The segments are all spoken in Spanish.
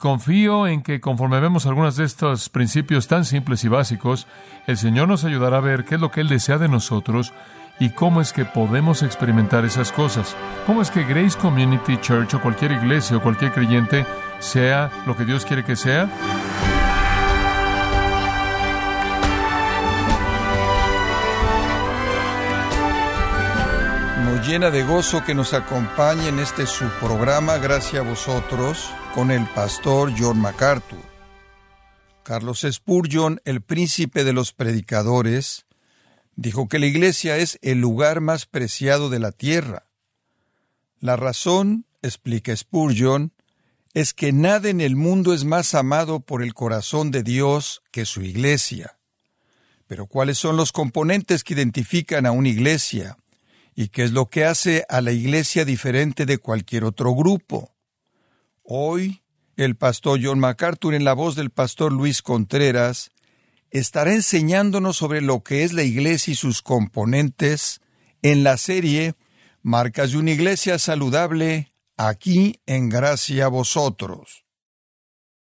Confío en que conforme vemos algunos de estos principios tan simples y básicos, el Señor nos ayudará a ver qué es lo que Él desea de nosotros y cómo es que podemos experimentar esas cosas. Cómo es que Grace Community Church o cualquier iglesia o cualquier creyente sea lo que Dios quiere que sea. Llena de gozo que nos acompañe en este su programa, gracias a vosotros, con el pastor John MacArthur. Carlos Spurgeon, el príncipe de los predicadores, dijo que la iglesia es el lugar más preciado de la tierra. La razón, explica Spurgeon, es que nada en el mundo es más amado por el corazón de Dios que su iglesia. Pero ¿cuáles son los componentes que identifican a una iglesia? ¿Y qué es lo que hace a la iglesia diferente de cualquier otro grupo? Hoy, el pastor John MacArthur, en la voz del pastor Luis Contreras, estará enseñándonos sobre lo que es la iglesia y sus componentes en la serie Marcas de una iglesia saludable, aquí en gracia a vosotros.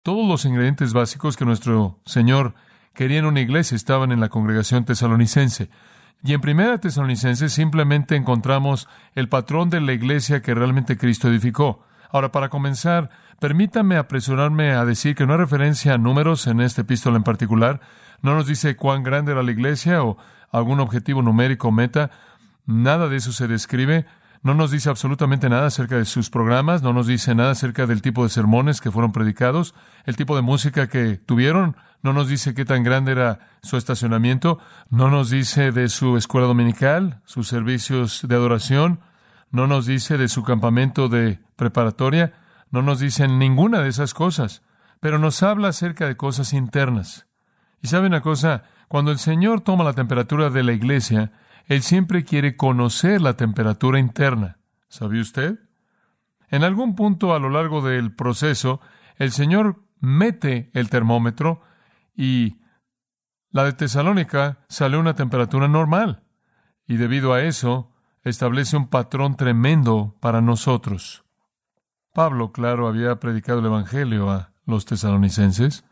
Todos los ingredientes básicos que nuestro Señor quería en una iglesia estaban en la congregación tesalonicense. Y en Primera Tesalonicenses simplemente encontramos el patrón de la iglesia que realmente Cristo edificó. Ahora, para comenzar, permítame apresurarme a decir que no hay referencia a números en esta epístola en particular. No nos dice cuán grande era la iglesia o algún objetivo numérico o meta. Nada de eso se describe. No nos dice absolutamente nada acerca de sus programas, no nos dice nada acerca del tipo de sermones que fueron predicados, el tipo de música que tuvieron, no nos dice qué tan grande era su estacionamiento, no nos dice de su escuela dominical, sus servicios de adoración, no nos dice de su campamento de preparatoria, no nos dice ninguna de esas cosas, pero nos habla acerca de cosas internas. Y sabe una cosa, cuando el Señor toma la temperatura de la iglesia, Él siempre quiere conocer la temperatura interna. ¿Sabía usted? En algún punto a lo largo del proceso, el Señor mete el termómetro y la de Tesalónica sale a una temperatura normal. Y debido a eso, establece un patrón tremendo para nosotros. Pablo, claro, había predicado el Evangelio a los tesalonicenses,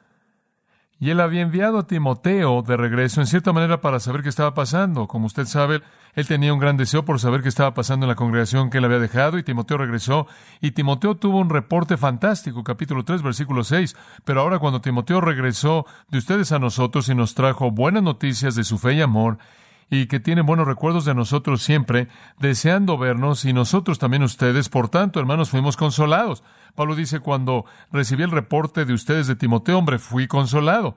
y él había enviado a Timoteo de regreso, en cierta manera, para saber qué estaba pasando. Como usted sabe, él tenía un gran deseo por saber qué estaba pasando en la congregación que él había dejado, y Timoteo regresó, y Timoteo tuvo un reporte fantástico, capítulo 3, versículo 6. Pero ahora cuando Timoteo regresó de ustedes a nosotros y nos trajo buenas noticias de su fe y amor, y que tiene buenos recuerdos de nosotros siempre, deseando vernos, y nosotros también ustedes, por tanto, hermanos, fuimos consolados. Pablo dice, cuando recibí el reporte de ustedes de Timoteo, hombre, fui consolado.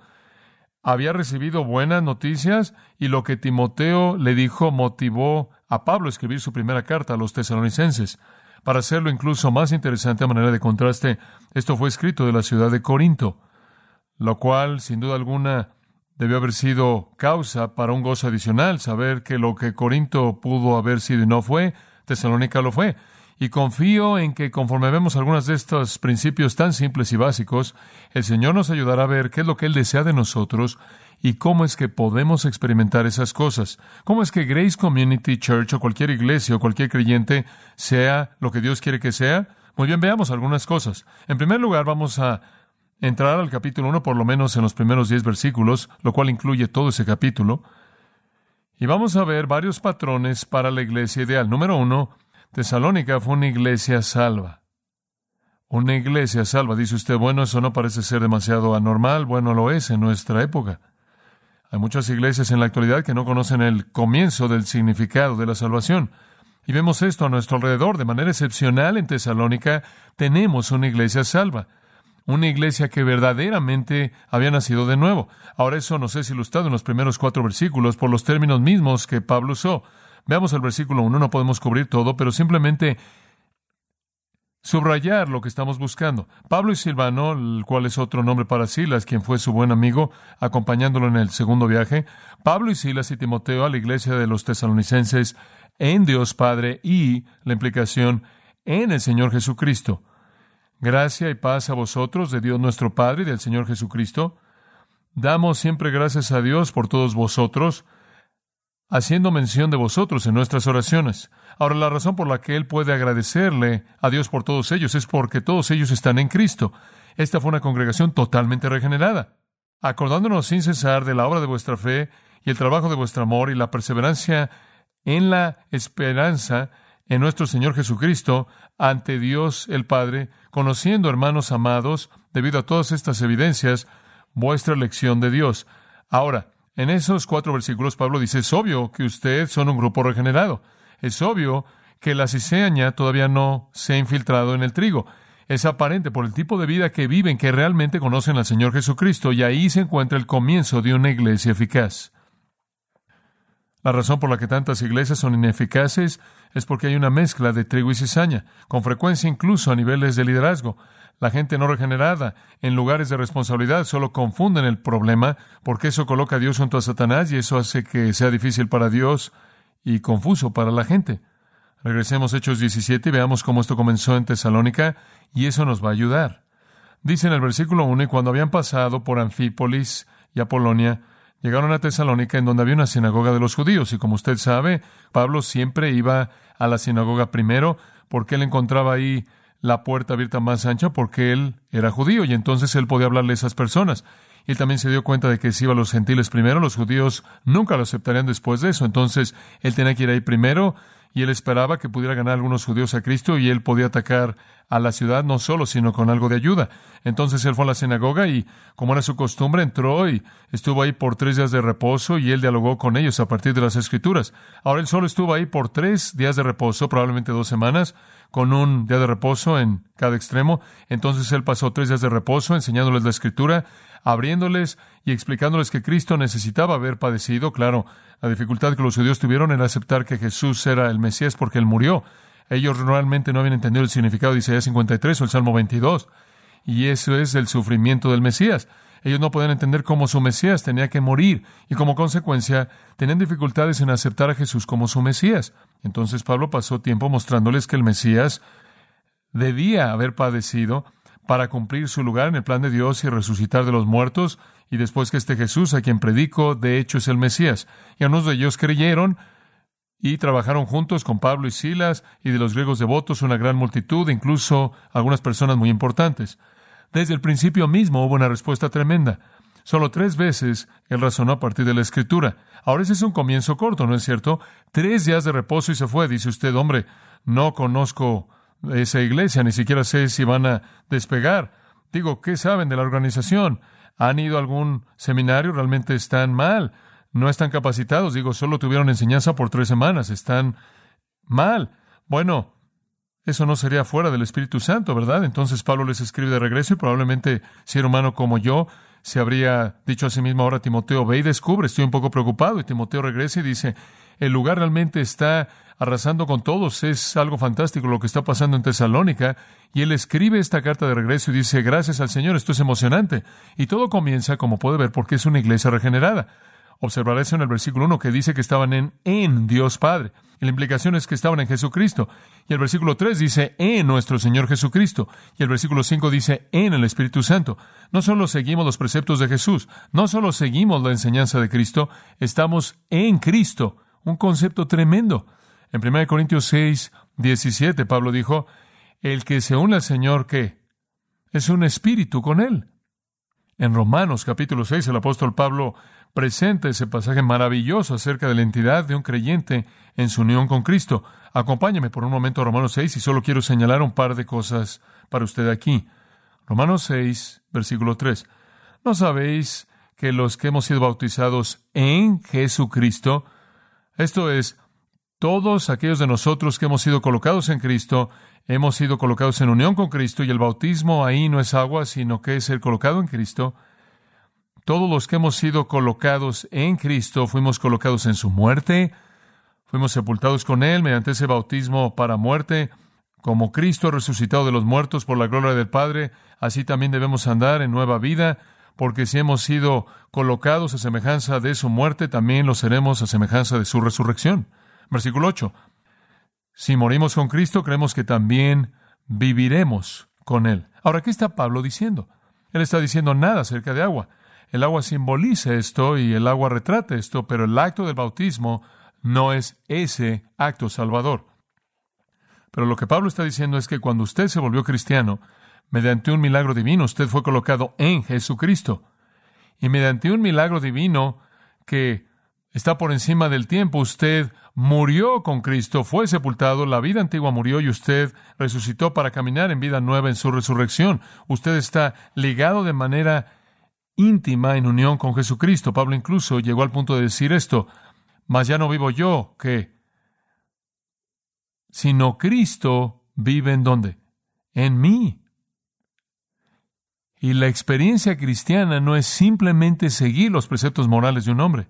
Había recibido buenas noticias y lo que Timoteo le dijo motivó a Pablo a escribir su primera carta a los tesalonicenses. Para hacerlo incluso más interesante a manera de contraste, esto fue escrito de la ciudad de Corinto, lo cual, sin duda alguna, debió haber sido causa para un gozo adicional, saber que lo que Corinto pudo haber sido y no fue, Tesalónica lo fue. Y confío en que conforme vemos algunos de estos principios tan simples y básicos, el Señor nos ayudará a ver qué es lo que Él desea de nosotros y cómo es que podemos experimentar esas cosas. Cómo es que Grace Community Church o cualquier iglesia o cualquier creyente sea lo que Dios quiere que sea. Muy bien, veamos algunas cosas. En primer lugar, vamos a entrar al capítulo 1 por lo menos en los primeros 10 versículos, lo cual incluye todo ese capítulo. Y vamos a ver varios patrones para la iglesia ideal. Número uno, Tesalónica fue una iglesia salva. Una iglesia salva. Dice usted, bueno, eso no parece ser demasiado anormal. Bueno, lo es en nuestra época. Hay muchas iglesias en la actualidad que no conocen el comienzo del significado de la salvación. Y vemos esto a nuestro alrededor. De manera excepcional en Tesalónica tenemos una iglesia salva. Una iglesia que verdaderamente había nacido de nuevo. Ahora eso nos es ilustrado en los primeros cuatro versículos por los términos mismos que Pablo usó. Veamos el versículo 1, no podemos cubrir todo, pero simplemente subrayar lo que estamos buscando. Pablo y Silvano, el cual es otro nombre para Silas, quien fue su buen amigo, acompañándolo en el segundo viaje. Pablo y Silas y Timoteo a la iglesia de los tesalonicenses en Dios Padre y la implicación en el Señor Jesucristo. Gracia y paz a vosotros de Dios nuestro Padre y del Señor Jesucristo. Damos siempre gracias a Dios por todos vosotros, haciendo mención de vosotros en nuestras oraciones. Ahora, la razón por la que Él puede agradecerle a Dios por todos ellos es porque todos ellos están en Cristo. Esta fue una congregación totalmente regenerada, acordándonos sin cesar de la obra de vuestra fe y el trabajo de vuestro amor y la perseverancia en la esperanza en nuestro Señor Jesucristo ante Dios el Padre, conociendo, hermanos amados, debido a todas estas evidencias, vuestra elección de Dios. Ahora, en esos cuatro versículos Pablo dice, es obvio que ustedes son un grupo regenerado. Es obvio que la cizaña todavía no se ha infiltrado en el trigo. Es aparente por el tipo de vida que viven que realmente conocen al Señor Jesucristo y ahí se encuentra el comienzo de una iglesia eficaz. La razón por la que tantas iglesias son ineficaces es porque hay una mezcla de trigo y cizaña, con frecuencia incluso a niveles de liderazgo. La gente no regenerada en lugares de responsabilidad solo confunden el problema porque eso coloca a Dios junto a Satanás y eso hace que sea difícil para Dios y confuso para la gente. Regresemos a Hechos 17 y veamos cómo esto comenzó en Tesalónica y eso nos va a ayudar. Dice en el versículo 1, y cuando habían pasado por Anfípolis y Apolonia, llegaron a Tesalónica, en donde había una sinagoga de los judíos. Y como usted sabe, Pablo siempre iba a la sinagoga primero, porque él encontraba ahí la puerta abierta más ancha, porque él era judío, y entonces él podía hablarle a esas personas. Él también se dio cuenta de que si iba a los gentiles primero, los judíos nunca lo aceptarían después de eso. Entonces él tenía que ir ahí primero, y él esperaba que pudiera ganar algunos judíos a Cristo, y él podía atacar a la ciudad no solo, sino con algo de ayuda. Entonces él fue a la sinagoga y, como era su costumbre, entró y estuvo ahí por tres días de reposo y él dialogó con ellos a partir de las escrituras. Ahora él solo estuvo ahí por tres días de reposo, probablemente dos semanas, con un día de reposo en cada extremo. Entonces él pasó tres días de reposo enseñándoles la escritura, abriéndoles y explicándoles que Cristo necesitaba haber padecido. Claro, la dificultad que los judíos tuvieron era aceptar que Jesús era el Mesías porque él murió. Ellos realmente no habían entendido el significado de Isaías 53 o el Salmo 22. Y eso es el sufrimiento del Mesías. Ellos no podían entender cómo su Mesías tenía que morir y como consecuencia tenían dificultades en aceptar a Jesús como su Mesías. Entonces Pablo pasó tiempo mostrándoles que el Mesías debía haber padecido para cumplir su lugar en el plan de Dios y resucitar de los muertos, y después que este Jesús, a quien predico, de hecho es el Mesías. Y algunos de ellos creyeron, y trabajaron juntos con Pablo y Silas y de los griegos devotos una gran multitud, incluso algunas personas muy importantes. Desde el principio mismo hubo una respuesta tremenda. Solo tres veces él razonó a partir de la escritura. Ahora ese es un comienzo corto, ¿no es cierto? Tres días de reposo y se fue. Dice usted, hombre, no conozco esa iglesia, ni siquiera sé si van a despegar. Digo, ¿qué saben de la organización? ¿Han ido a algún seminario? ¿Realmente están mal? no están capacitados. Digo, solo tuvieron enseñanza por tres semanas. Están mal. Bueno, eso no sería fuera del Espíritu Santo, ¿verdad? Entonces Pablo les escribe de regreso y probablemente si era humano como yo, se habría dicho a sí mismo ahora Timoteo, ve y descubre, estoy un poco preocupado. Y Timoteo regresa y dice, el lugar realmente está arrasando con todos, es algo fantástico lo que está pasando en Tesalónica. Y él escribe esta carta de regreso y dice, gracias al Señor, esto es emocionante. Y todo comienza, como puede ver, porque es una iglesia regenerada. Observará eso en el versículo 1 que dice que estaban en, en Dios Padre. Y la implicación es que estaban en Jesucristo. Y el versículo 3 dice en nuestro Señor Jesucristo. Y el versículo 5 dice en el Espíritu Santo. No solo seguimos los preceptos de Jesús, no solo seguimos la enseñanza de Cristo, estamos en Cristo. Un concepto tremendo. En 1 Corintios 6, 17, Pablo dijo, el que se une al Señor, ¿qué? Es un espíritu con Él. En Romanos capítulo 6, el apóstol Pablo presenta ese pasaje maravilloso acerca de la entidad de un creyente en su unión con Cristo. Acompáñame por un momento a Romanos 6 y solo quiero señalar un par de cosas para usted aquí. Romanos 6, versículo 3. ¿No sabéis que los que hemos sido bautizados en Jesucristo, esto es, todos aquellos de nosotros que hemos sido colocados en Cristo, hemos sido colocados en unión con Cristo y el bautismo ahí no es agua, sino que es ser colocado en Cristo, todos los que hemos sido colocados en Cristo fuimos colocados en su muerte, fuimos sepultados con Él mediante ese bautismo para muerte, como Cristo resucitado de los muertos por la gloria del Padre, así también debemos andar en nueva vida, porque si hemos sido colocados a semejanza de su muerte, también lo seremos a semejanza de su resurrección. Versículo 8. Si morimos con Cristo, creemos que también viviremos con Él. Ahora, ¿qué está Pablo diciendo? Él está diciendo nada acerca de agua. El agua simboliza esto y el agua retrata esto, pero el acto del bautismo no es ese acto salvador. Pero lo que Pablo está diciendo es que cuando usted se volvió cristiano, mediante un milagro divino, usted fue colocado en Jesucristo. Y mediante un milagro divino que está por encima del tiempo, usted murió con Cristo, fue sepultado, la vida antigua murió y usted resucitó para caminar en vida nueva en su resurrección. Usted está ligado de manera íntima en unión con Jesucristo. Pablo incluso llegó al punto de decir esto, mas ya no vivo yo, que sino Cristo vive en dónde? En mí. Y la experiencia cristiana no es simplemente seguir los preceptos morales de un hombre,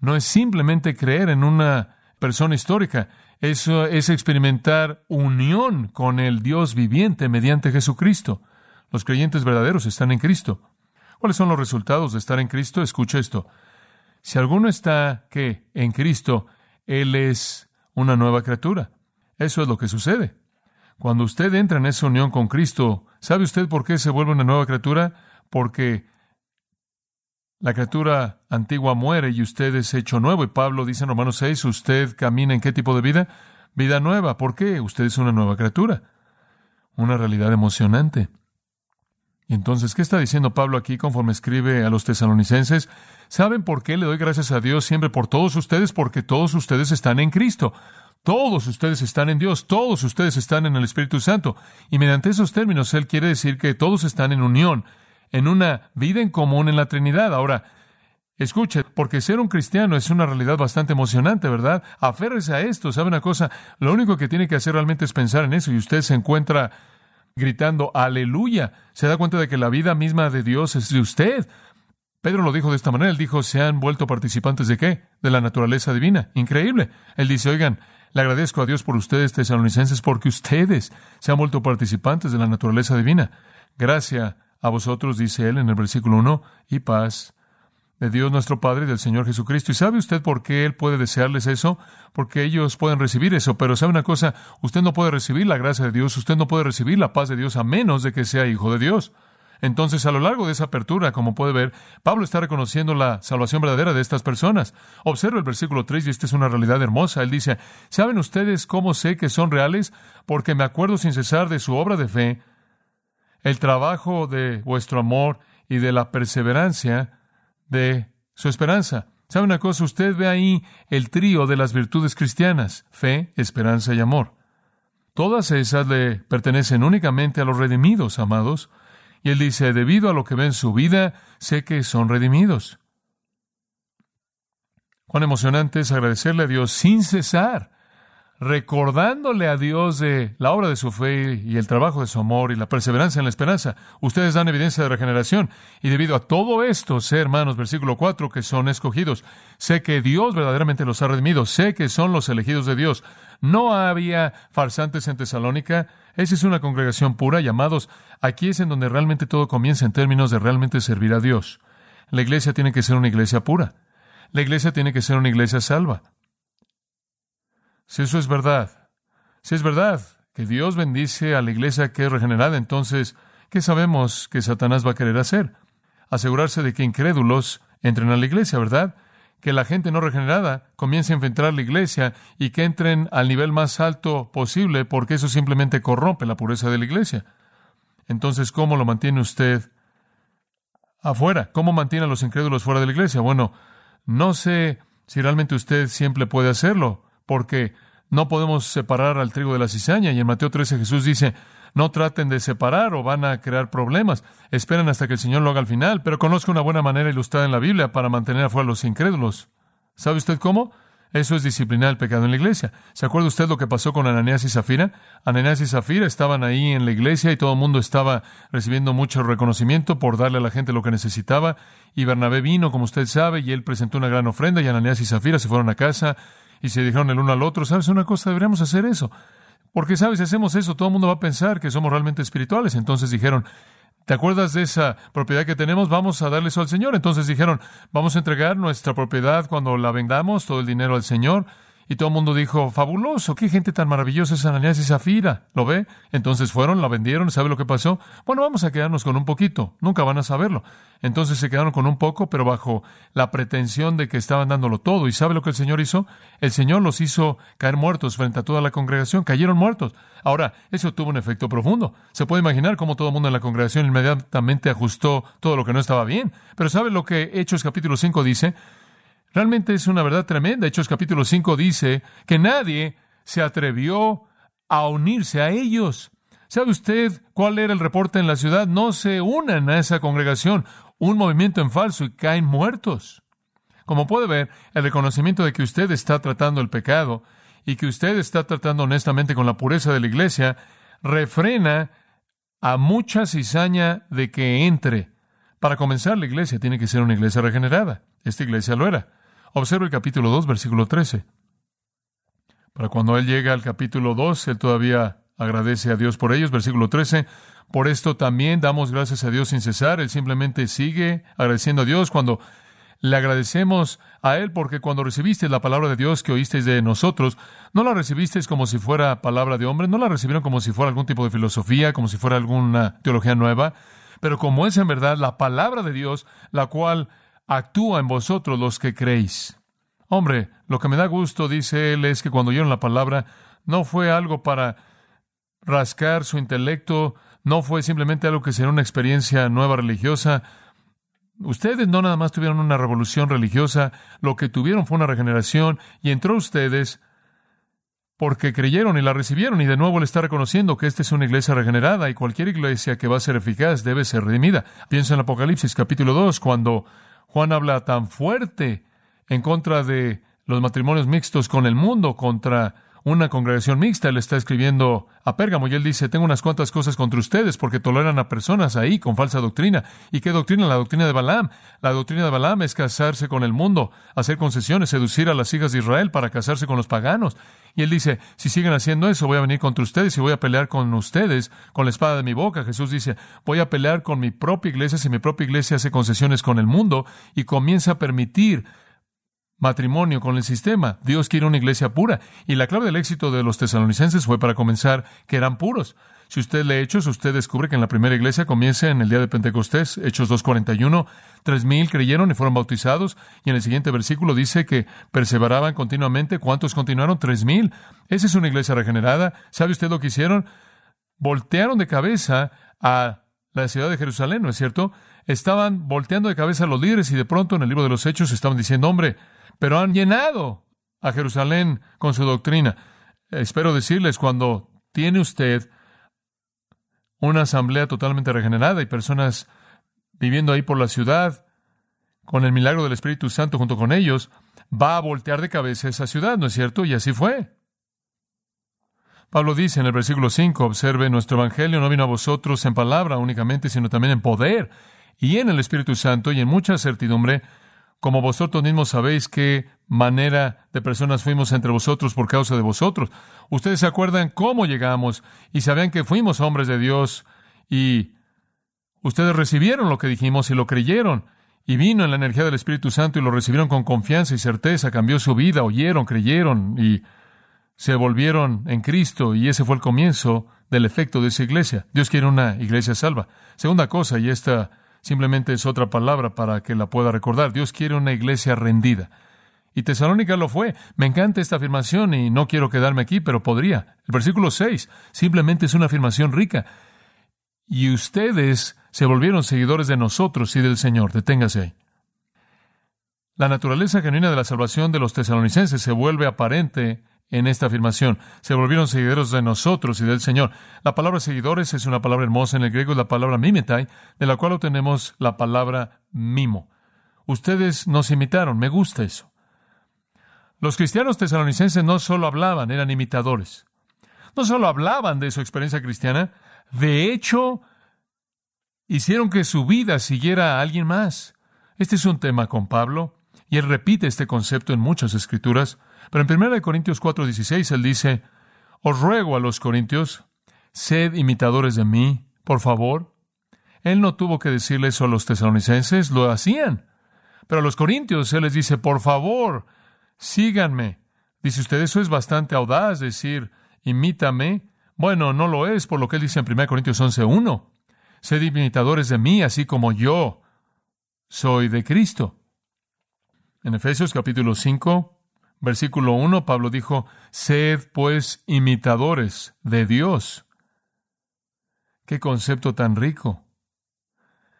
no es simplemente creer en una persona histórica, eso es experimentar unión con el Dios viviente mediante Jesucristo. Los creyentes verdaderos están en Cristo. ¿Cuáles son los resultados de estar en Cristo? Escucha esto. Si alguno está que en Cristo, Él es una nueva criatura. Eso es lo que sucede. Cuando usted entra en esa unión con Cristo, ¿sabe usted por qué se vuelve una nueva criatura? Porque la criatura antigua muere y usted es hecho nuevo. Y Pablo dice en Romanos 6, ¿usted camina en qué tipo de vida? Vida nueva. ¿Por qué? Usted es una nueva criatura. Una realidad emocionante. Entonces, ¿qué está diciendo Pablo aquí conforme escribe a los tesalonicenses? ¿Saben por qué le doy gracias a Dios siempre por todos ustedes? Porque todos ustedes están en Cristo. Todos ustedes están en Dios, todos ustedes están en el Espíritu Santo. Y mediante esos términos, Él quiere decir que todos están en unión, en una vida en común en la Trinidad. Ahora, escuche, porque ser un cristiano es una realidad bastante emocionante, ¿verdad? Aférrese a esto, ¿sabe una cosa? Lo único que tiene que hacer realmente es pensar en eso y usted se encuentra gritando aleluya. Se da cuenta de que la vida misma de Dios es de usted. Pedro lo dijo de esta manera, él dijo, ¿se han vuelto participantes de qué? De la naturaleza divina. Increíble. Él dice, oigan, le agradezco a Dios por ustedes, tesalonicenses, porque ustedes se han vuelto participantes de la naturaleza divina. Gracias a vosotros, dice él en el versículo 1, y paz de Dios nuestro Padre y del Señor Jesucristo. ¿Y sabe usted por qué Él puede desearles eso? Porque ellos pueden recibir eso. Pero sabe una cosa, usted no puede recibir la gracia de Dios, usted no puede recibir la paz de Dios a menos de que sea hijo de Dios. Entonces, a lo largo de esa apertura, como puede ver, Pablo está reconociendo la salvación verdadera de estas personas. Observa el versículo 3 y esta es una realidad hermosa. Él dice, ¿saben ustedes cómo sé que son reales? Porque me acuerdo sin cesar de su obra de fe, el trabajo de vuestro amor y de la perseverancia de su esperanza. ¿Sabe una cosa? Usted ve ahí el trío de las virtudes cristianas, fe, esperanza y amor. Todas esas le pertenecen únicamente a los redimidos, amados. Y él dice, debido a lo que ve en su vida, sé que son redimidos. Cuán emocionante es agradecerle a Dios sin cesar recordándole a Dios de la obra de su fe y el trabajo de su amor y la perseverancia en la esperanza. Ustedes dan evidencia de regeneración. Y debido a todo esto, sé, hermanos, versículo 4, que son escogidos. Sé que Dios verdaderamente los ha redimido. Sé que son los elegidos de Dios. No había farsantes en Tesalónica. Esa es una congregación pura, llamados. Aquí es en donde realmente todo comienza en términos de realmente servir a Dios. La iglesia tiene que ser una iglesia pura. La iglesia tiene que ser una iglesia salva. Si eso es verdad, si es verdad que Dios bendice a la iglesia que es regenerada, entonces, ¿qué sabemos que Satanás va a querer hacer? Asegurarse de que incrédulos entren a la iglesia, ¿verdad? Que la gente no regenerada comience a enfrentar la iglesia y que entren al nivel más alto posible, porque eso simplemente corrompe la pureza de la iglesia. Entonces, ¿cómo lo mantiene usted afuera? ¿Cómo mantiene a los incrédulos fuera de la iglesia? Bueno, no sé si realmente usted siempre puede hacerlo porque no podemos separar al trigo de la cizaña. Y en Mateo 13 Jesús dice, no traten de separar o van a crear problemas. Esperen hasta que el Señor lo haga al final. Pero conozco una buena manera ilustrada en la Biblia para mantener afuera a los incrédulos. ¿Sabe usted cómo? Eso es disciplinar el pecado en la iglesia. ¿Se acuerda usted lo que pasó con Ananías y Zafira? Ananías y Zafira estaban ahí en la iglesia y todo el mundo estaba recibiendo mucho reconocimiento por darle a la gente lo que necesitaba. Y Bernabé vino, como usted sabe, y él presentó una gran ofrenda y Ananías y Zafira se fueron a casa y se dijeron el uno al otro, ¿sabes una cosa? Deberíamos hacer eso. Porque, ¿sabes? Si hacemos eso, todo el mundo va a pensar que somos realmente espirituales. Entonces dijeron, ¿te acuerdas de esa propiedad que tenemos? Vamos a darle eso al Señor. Entonces dijeron, vamos a entregar nuestra propiedad cuando la vendamos, todo el dinero al Señor. Y todo el mundo dijo, fabuloso, qué gente tan maravillosa es Ananías y Zafira. ¿Lo ve? Entonces fueron, la vendieron, ¿sabe lo que pasó? Bueno, vamos a quedarnos con un poquito, nunca van a saberlo. Entonces se quedaron con un poco, pero bajo la pretensión de que estaban dándolo todo. ¿Y sabe lo que el Señor hizo? El Señor los hizo caer muertos frente a toda la congregación, cayeron muertos. Ahora, eso tuvo un efecto profundo. Se puede imaginar cómo todo el mundo en la congregación inmediatamente ajustó todo lo que no estaba bien. Pero ¿sabe lo que Hechos capítulo 5 dice? Realmente es una verdad tremenda. Hechos capítulo 5 dice que nadie se atrevió a unirse a ellos. ¿Sabe usted cuál era el reporte en la ciudad? No se unan a esa congregación. Un movimiento en falso y caen muertos. Como puede ver, el reconocimiento de que usted está tratando el pecado y que usted está tratando honestamente con la pureza de la iglesia refrena a mucha cizaña de que entre. Para comenzar, la iglesia tiene que ser una iglesia regenerada. Esta iglesia lo era. Observa el capítulo 2, versículo 13. Para cuando él llega al capítulo 2, él todavía agradece a Dios por ellos. Versículo 13. Por esto también damos gracias a Dios sin cesar. Él simplemente sigue agradeciendo a Dios cuando le agradecemos a Él porque cuando recibiste la palabra de Dios que oísteis de nosotros, no la recibisteis como si fuera palabra de hombre, no la recibieron como si fuera algún tipo de filosofía, como si fuera alguna teología nueva, pero como es en verdad la palabra de Dios, la cual actúa en vosotros los que creéis. Hombre, lo que me da gusto, dice él, es que cuando oyeron la palabra, no fue algo para rascar su intelecto, no fue simplemente algo que sería una experiencia nueva religiosa. Ustedes no nada más tuvieron una revolución religiosa, lo que tuvieron fue una regeneración y entró ustedes porque creyeron y la recibieron y de nuevo le está reconociendo que esta es una iglesia regenerada y cualquier iglesia que va a ser eficaz debe ser redimida. Piensa en Apocalipsis capítulo 2 cuando Juan habla tan fuerte en contra de los matrimonios mixtos con el mundo, contra una congregación mixta. Él está escribiendo a Pérgamo y él dice, tengo unas cuantas cosas contra ustedes porque toleran a personas ahí con falsa doctrina. ¿Y qué doctrina? La doctrina de Balaam. La doctrina de Balaam es casarse con el mundo, hacer concesiones, seducir a las hijas de Israel para casarse con los paganos. Y él dice, si siguen haciendo eso, voy a venir contra ustedes y voy a pelear con ustedes con la espada de mi boca. Jesús dice, voy a pelear con mi propia iglesia si mi propia iglesia hace concesiones con el mundo y comienza a permitir matrimonio con el sistema. Dios quiere una iglesia pura. Y la clave del éxito de los tesalonicenses fue para comenzar que eran puros. Si usted lee Hechos, usted descubre que en la primera iglesia comienza en el día de Pentecostés, Hechos 2.41, tres mil creyeron y fueron bautizados, y en el siguiente versículo dice que perseveraban continuamente. ¿Cuántos continuaron? Tres mil. Esa es una iglesia regenerada. ¿Sabe usted lo que hicieron? Voltearon de cabeza a la ciudad de Jerusalén, ¿no es cierto? Estaban volteando de cabeza a los líderes y de pronto en el libro de los Hechos estaban diciendo, hombre, pero han llenado a Jerusalén con su doctrina. Espero decirles, cuando tiene usted una asamblea totalmente regenerada y personas viviendo ahí por la ciudad, con el milagro del Espíritu Santo junto con ellos, va a voltear de cabeza esa ciudad, ¿no es cierto? Y así fue. Pablo dice en el versículo 5, observe, nuestro Evangelio no vino a vosotros en palabra únicamente, sino también en poder y en el Espíritu Santo y en mucha certidumbre, como vosotros mismos sabéis qué manera de personas fuimos entre vosotros por causa de vosotros. Ustedes se acuerdan cómo llegamos y sabían que fuimos hombres de Dios y ustedes recibieron lo que dijimos y lo creyeron. Y vino en la energía del Espíritu Santo y lo recibieron con confianza y certeza, cambió su vida, oyeron, creyeron y se volvieron en Cristo y ese fue el comienzo del efecto de esa iglesia. Dios quiere una iglesia salva. Segunda cosa, y esta Simplemente es otra palabra para que la pueda recordar. Dios quiere una iglesia rendida. Y Tesalónica lo fue. Me encanta esta afirmación y no quiero quedarme aquí, pero podría. El versículo 6 simplemente es una afirmación rica. Y ustedes se volvieron seguidores de nosotros y del Señor. Deténgase ahí. La naturaleza genuina de la salvación de los tesalonicenses se vuelve aparente en esta afirmación. Se volvieron seguidores de nosotros y del Señor. La palabra seguidores es una palabra hermosa en el griego, es la palabra mimetai, de la cual obtenemos la palabra mimo. Ustedes nos imitaron, me gusta eso. Los cristianos tesalonicenses no solo hablaban, eran imitadores. No solo hablaban de su experiencia cristiana, de hecho, hicieron que su vida siguiera a alguien más. Este es un tema con Pablo, y él repite este concepto en muchas escrituras. Pero en 1 Corintios 4:16 él dice, os ruego a los corintios, sed imitadores de mí, por favor. Él no tuvo que decirle eso a los tesalonicenses, lo hacían. Pero a los corintios él les dice, por favor, síganme, Dice usted, eso es bastante audaz decir, imítame. Bueno, no lo es por lo que él dice en 1 Corintios 11.1. Sed imitadores de mí, así como yo soy de Cristo. En Efesios capítulo 5, versículo 1, Pablo dijo, sed pues imitadores de Dios. Qué concepto tan rico.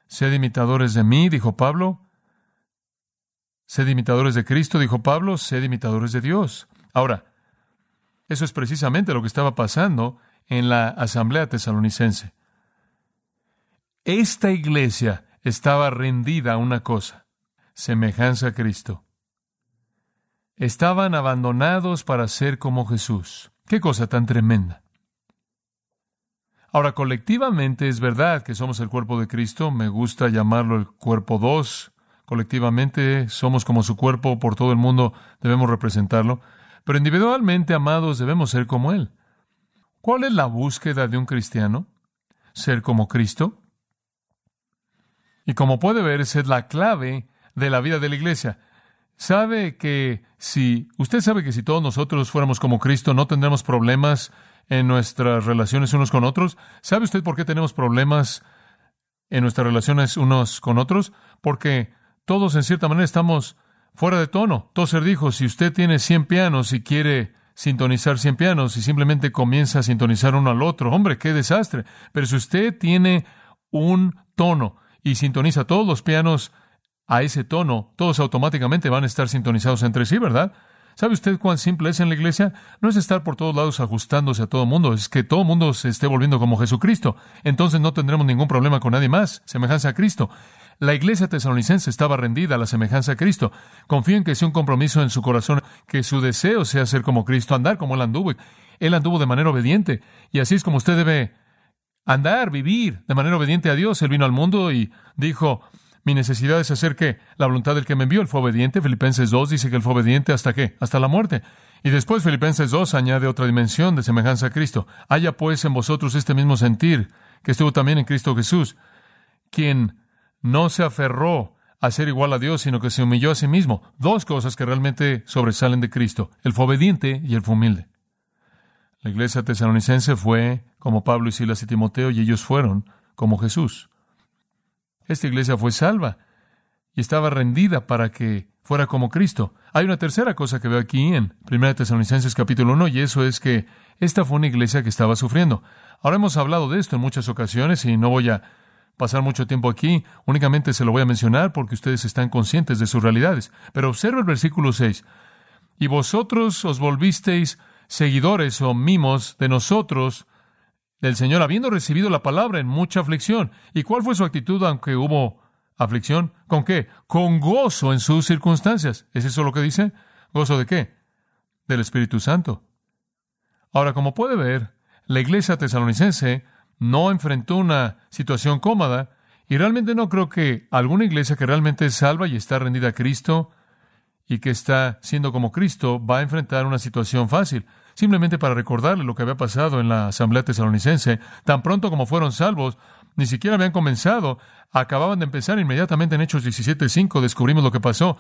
Sed imitadores de mí, dijo Pablo. Sed imitadores de Cristo, dijo Pablo, sed imitadores de Dios. Ahora, eso es precisamente lo que estaba pasando en la asamblea tesalonicense. Esta iglesia estaba rendida a una cosa, semejanza a Cristo. Estaban abandonados para ser como Jesús. Qué cosa tan tremenda. Ahora, colectivamente es verdad que somos el cuerpo de Cristo, me gusta llamarlo el cuerpo 2, colectivamente somos como su cuerpo, por todo el mundo debemos representarlo, pero individualmente, amados, debemos ser como Él. ¿Cuál es la búsqueda de un cristiano? Ser como Cristo. Y como puede ver, esa es la clave de la vida de la iglesia. Sabe que si, usted sabe que si todos nosotros fuéramos como Cristo, no tendremos problemas en nuestras relaciones unos con otros. ¿Sabe usted por qué tenemos problemas en nuestras relaciones unos con otros? Porque todos en cierta manera estamos fuera de tono. Tozer dijo, si usted tiene 100 pianos y quiere sintonizar 100 pianos y simplemente comienza a sintonizar uno al otro, hombre, qué desastre. Pero si usted tiene un tono y sintoniza todos los pianos a ese tono, todos automáticamente van a estar sintonizados entre sí, ¿verdad? ¿Sabe usted cuán simple es en la iglesia? No es estar por todos lados ajustándose a todo mundo, es que todo mundo se esté volviendo como Jesucristo. Entonces no tendremos ningún problema con nadie más, semejanza a Cristo. La iglesia tesalonicense estaba rendida a la semejanza a Cristo. Confíen que sea un compromiso en su corazón, que su deseo sea ser como Cristo, andar como Él anduvo. Él anduvo de manera obediente, y así es como usted debe andar, vivir de manera obediente a Dios. Él vino al mundo y dijo, mi necesidad es hacer que la voluntad del que me envió. Él fue obediente. Filipenses 2 dice que él fue obediente hasta qué? Hasta la muerte. Y después Filipenses 2 añade otra dimensión de semejanza a Cristo. Haya pues en vosotros este mismo sentir que estuvo también en Cristo Jesús, quien no se aferró a ser igual a Dios, sino que se humilló a sí mismo. Dos cosas que realmente sobresalen de Cristo. Él fue obediente y él fue humilde. La iglesia tesalonicense fue como Pablo y Silas y Timoteo, y ellos fueron como Jesús. Esta iglesia fue salva y estaba rendida para que fuera como Cristo. Hay una tercera cosa que veo aquí en 1 Tesalonicenses capítulo 1 y eso es que esta fue una iglesia que estaba sufriendo. Ahora hemos hablado de esto en muchas ocasiones y no voy a pasar mucho tiempo aquí, únicamente se lo voy a mencionar porque ustedes están conscientes de sus realidades. Pero observa el versículo 6. Y vosotros os volvisteis seguidores o mimos de nosotros del Señor, habiendo recibido la palabra en mucha aflicción. ¿Y cuál fue su actitud aunque hubo aflicción? ¿Con qué? Con gozo en sus circunstancias. ¿Es eso lo que dice? ¿Gozo de qué? Del Espíritu Santo. Ahora, como puede ver, la iglesia tesalonicense no enfrentó una situación cómoda y realmente no creo que alguna iglesia que realmente es salva y está rendida a Cristo y que está siendo como Cristo va a enfrentar una situación fácil simplemente para recordarle lo que había pasado en la asamblea tesalonicense. Tan pronto como fueron salvos, ni siquiera habían comenzado, acababan de empezar inmediatamente en Hechos 17.5, descubrimos lo que pasó.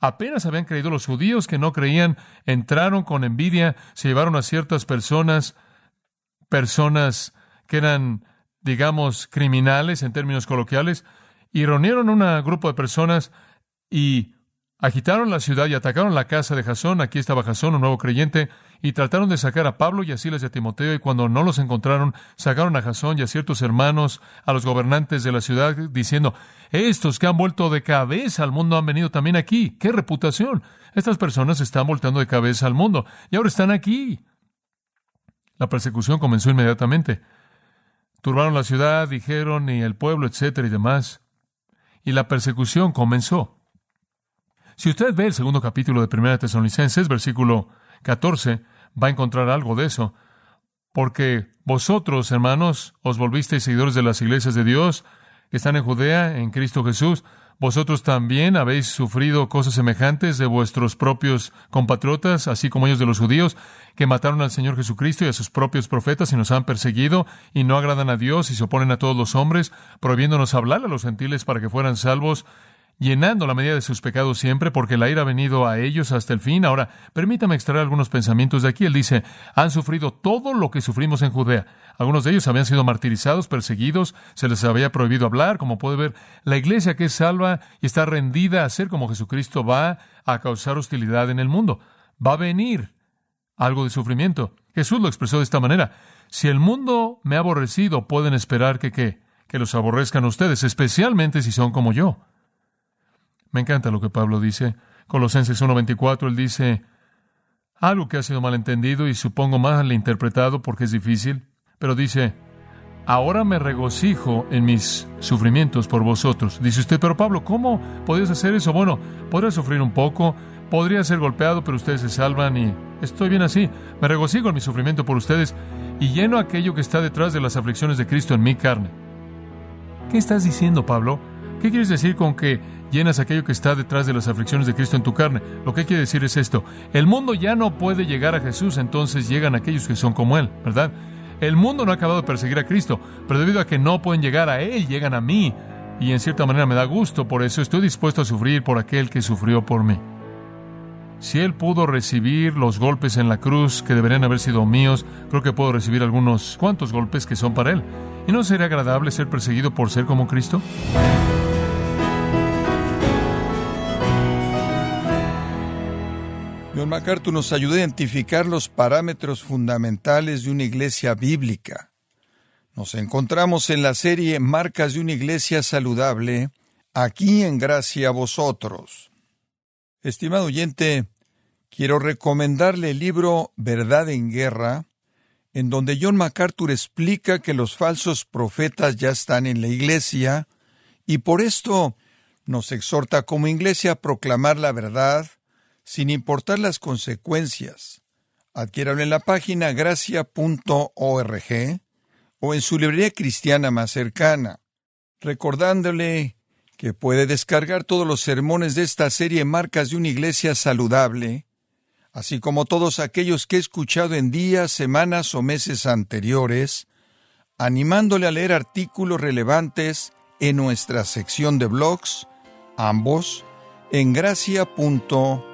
Apenas habían creído los judíos que no creían, entraron con envidia, se llevaron a ciertas personas, personas que eran, digamos, criminales en términos coloquiales, y reunieron un grupo de personas y Agitaron la ciudad y atacaron la casa de Jasón. Aquí estaba Jasón, un nuevo creyente, y trataron de sacar a Pablo y a Silas y a Timoteo. Y cuando no los encontraron, sacaron a Jasón y a ciertos hermanos, a los gobernantes de la ciudad, diciendo: Estos que han vuelto de cabeza al mundo han venido también aquí. ¡Qué reputación! Estas personas están voltando de cabeza al mundo y ahora están aquí. La persecución comenzó inmediatamente. Turbaron la ciudad, dijeron, y el pueblo, etcétera y demás. Y la persecución comenzó. Si usted ve el segundo capítulo de 1 Tesalonicenses, versículo 14, va a encontrar algo de eso. Porque vosotros, hermanos, os volvisteis seguidores de las iglesias de Dios que están en Judea, en Cristo Jesús. Vosotros también habéis sufrido cosas semejantes de vuestros propios compatriotas, así como ellos de los judíos, que mataron al Señor Jesucristo y a sus propios profetas y nos han perseguido y no agradan a Dios y se oponen a todos los hombres, prohibiéndonos hablar a los gentiles para que fueran salvos llenando la medida de sus pecados siempre, porque la ira ha venido a ellos hasta el fin. Ahora, permítame extraer algunos pensamientos de aquí. Él dice, han sufrido todo lo que sufrimos en Judea. Algunos de ellos habían sido martirizados, perseguidos, se les había prohibido hablar. Como puede ver, la iglesia que es salva y está rendida a ser como Jesucristo va a causar hostilidad en el mundo. Va a venir algo de sufrimiento. Jesús lo expresó de esta manera. Si el mundo me ha aborrecido, pueden esperar que qué? Que los aborrezcan ustedes, especialmente si son como yo. Me encanta lo que Pablo dice. Colosenses 1.24, él dice algo que ha sido malentendido y supongo mal interpretado porque es difícil, pero dice, ahora me regocijo en mis sufrimientos por vosotros. Dice usted, pero Pablo, ¿cómo podías hacer eso? Bueno, podría sufrir un poco, podría ser golpeado, pero ustedes se salvan y estoy bien así. Me regocijo en mi sufrimiento por ustedes y lleno aquello que está detrás de las aflicciones de Cristo en mi carne. ¿Qué estás diciendo, Pablo? ¿Qué quieres decir con que llenas aquello que está detrás de las aflicciones de Cristo en tu carne? Lo que quiere decir es esto. El mundo ya no puede llegar a Jesús, entonces llegan aquellos que son como Él, ¿verdad? El mundo no ha acabado de perseguir a Cristo, pero debido a que no pueden llegar a Él, llegan a mí. Y en cierta manera me da gusto, por eso estoy dispuesto a sufrir por aquel que sufrió por mí. Si Él pudo recibir los golpes en la cruz que deberían haber sido míos, creo que puedo recibir algunos cuantos golpes que son para Él. ¿Y no sería agradable ser perseguido por ser como Cristo? John MacArthur nos ayuda a identificar los parámetros fundamentales de una iglesia bíblica. Nos encontramos en la serie Marcas de una iglesia saludable, aquí en Gracia a vosotros. Estimado oyente, quiero recomendarle el libro Verdad en Guerra, en donde John MacArthur explica que los falsos profetas ya están en la iglesia y por esto nos exhorta como iglesia a proclamar la verdad sin importar las consecuencias. Adquiéralo en la página gracia.org o en su librería cristiana más cercana, recordándole que puede descargar todos los sermones de esta serie Marcas de una Iglesia Saludable, así como todos aquellos que he escuchado en días, semanas o meses anteriores, animándole a leer artículos relevantes en nuestra sección de blogs, ambos en gracia.org.